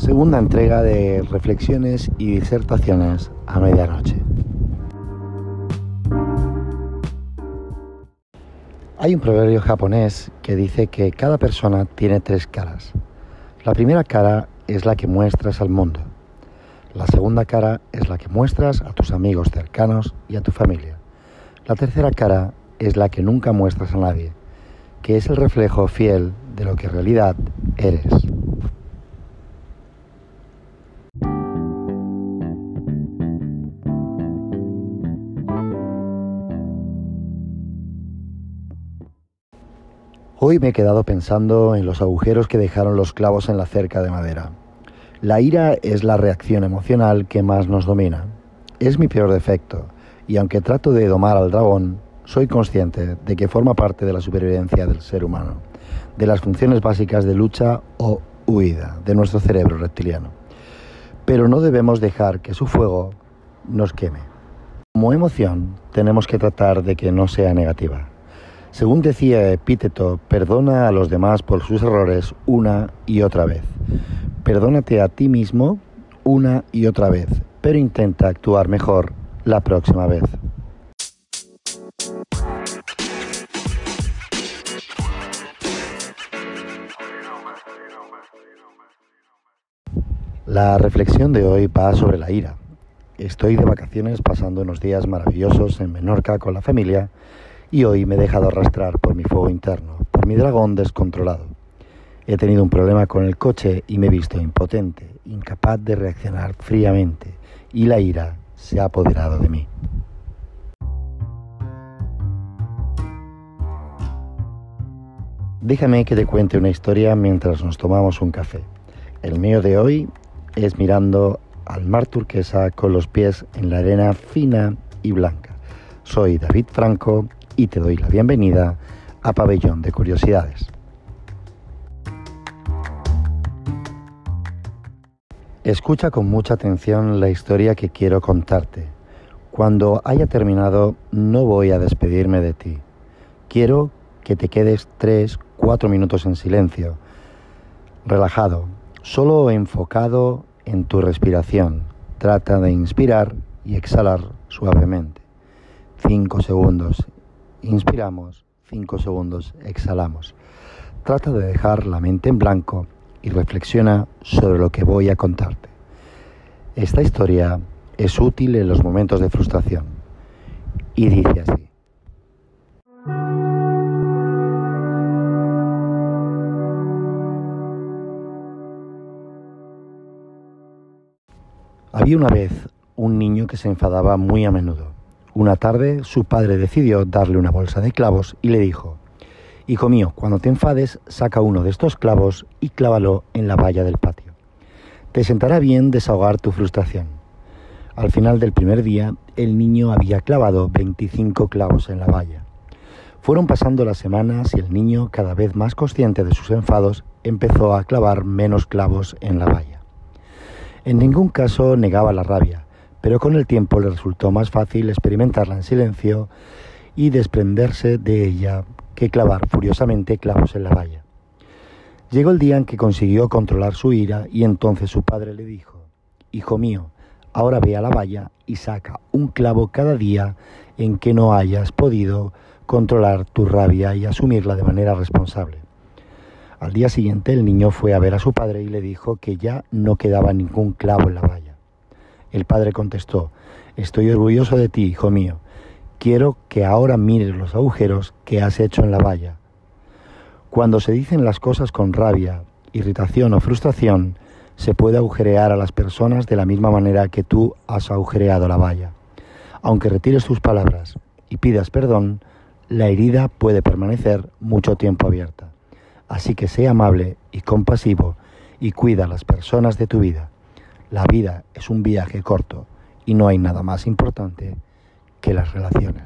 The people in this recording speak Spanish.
Segunda entrega de Reflexiones y disertaciones a medianoche. Hay un proverbio japonés que dice que cada persona tiene tres caras. La primera cara es la que muestras al mundo. La segunda cara es la que muestras a tus amigos cercanos y a tu familia. La tercera cara es la que nunca muestras a nadie, que es el reflejo fiel de lo que en realidad eres. Hoy me he quedado pensando en los agujeros que dejaron los clavos en la cerca de madera. La ira es la reacción emocional que más nos domina. Es mi peor defecto, y aunque trato de domar al dragón, soy consciente de que forma parte de la supervivencia del ser humano, de las funciones básicas de lucha o huida de nuestro cerebro reptiliano. Pero no debemos dejar que su fuego nos queme. Como emoción, tenemos que tratar de que no sea negativa. Según decía Epíteto, perdona a los demás por sus errores una y otra vez. Perdónate a ti mismo una y otra vez, pero intenta actuar mejor la próxima vez. La reflexión de hoy va sobre la ira. Estoy de vacaciones pasando unos días maravillosos en Menorca con la familia y hoy me he dejado arrastrar por mi fuego interno, por mi dragón descontrolado. He tenido un problema con el coche y me he visto impotente, incapaz de reaccionar fríamente y la ira se ha apoderado de mí. Déjame que te cuente una historia mientras nos tomamos un café. El mío de hoy es mirando al mar turquesa con los pies en la arena fina y blanca. Soy David Franco y te doy la bienvenida a Pabellón de Curiosidades. Escucha con mucha atención la historia que quiero contarte. Cuando haya terminado no voy a despedirme de ti. Quiero que te quedes tres, cuatro minutos en silencio, relajado, solo enfocado en tu respiración. Trata de inspirar y exhalar suavemente. Cinco segundos Inspiramos, 5 segundos, exhalamos. Trata de dejar la mente en blanco y reflexiona sobre lo que voy a contarte. Esta historia es útil en los momentos de frustración y dice así. Había una vez un niño que se enfadaba muy a menudo. Una tarde su padre decidió darle una bolsa de clavos y le dijo, Hijo mío, cuando te enfades, saca uno de estos clavos y clávalo en la valla del patio. Te sentará bien desahogar tu frustración. Al final del primer día, el niño había clavado 25 clavos en la valla. Fueron pasando las semanas y el niño, cada vez más consciente de sus enfados, empezó a clavar menos clavos en la valla. En ningún caso negaba la rabia, pero con el tiempo le resultó más fácil experimentarla en silencio y desprenderse de ella que clavar furiosamente clavos en la valla. Llegó el día en que consiguió controlar su ira y entonces su padre le dijo, Hijo mío, ahora ve a la valla y saca un clavo cada día en que no hayas podido controlar tu rabia y asumirla de manera responsable. Al día siguiente el niño fue a ver a su padre y le dijo que ya no quedaba ningún clavo en la valla. El padre contestó, Estoy orgulloso de ti, hijo mío. Quiero que ahora mires los agujeros que has hecho en la valla. Cuando se dicen las cosas con rabia, irritación o frustración, se puede agujerear a las personas de la misma manera que tú has agujereado la valla. Aunque retires tus palabras y pidas perdón, la herida puede permanecer mucho tiempo abierta. Así que sé amable y compasivo y cuida a las personas de tu vida. La vida es un viaje corto y no hay nada más importante que las relaciones.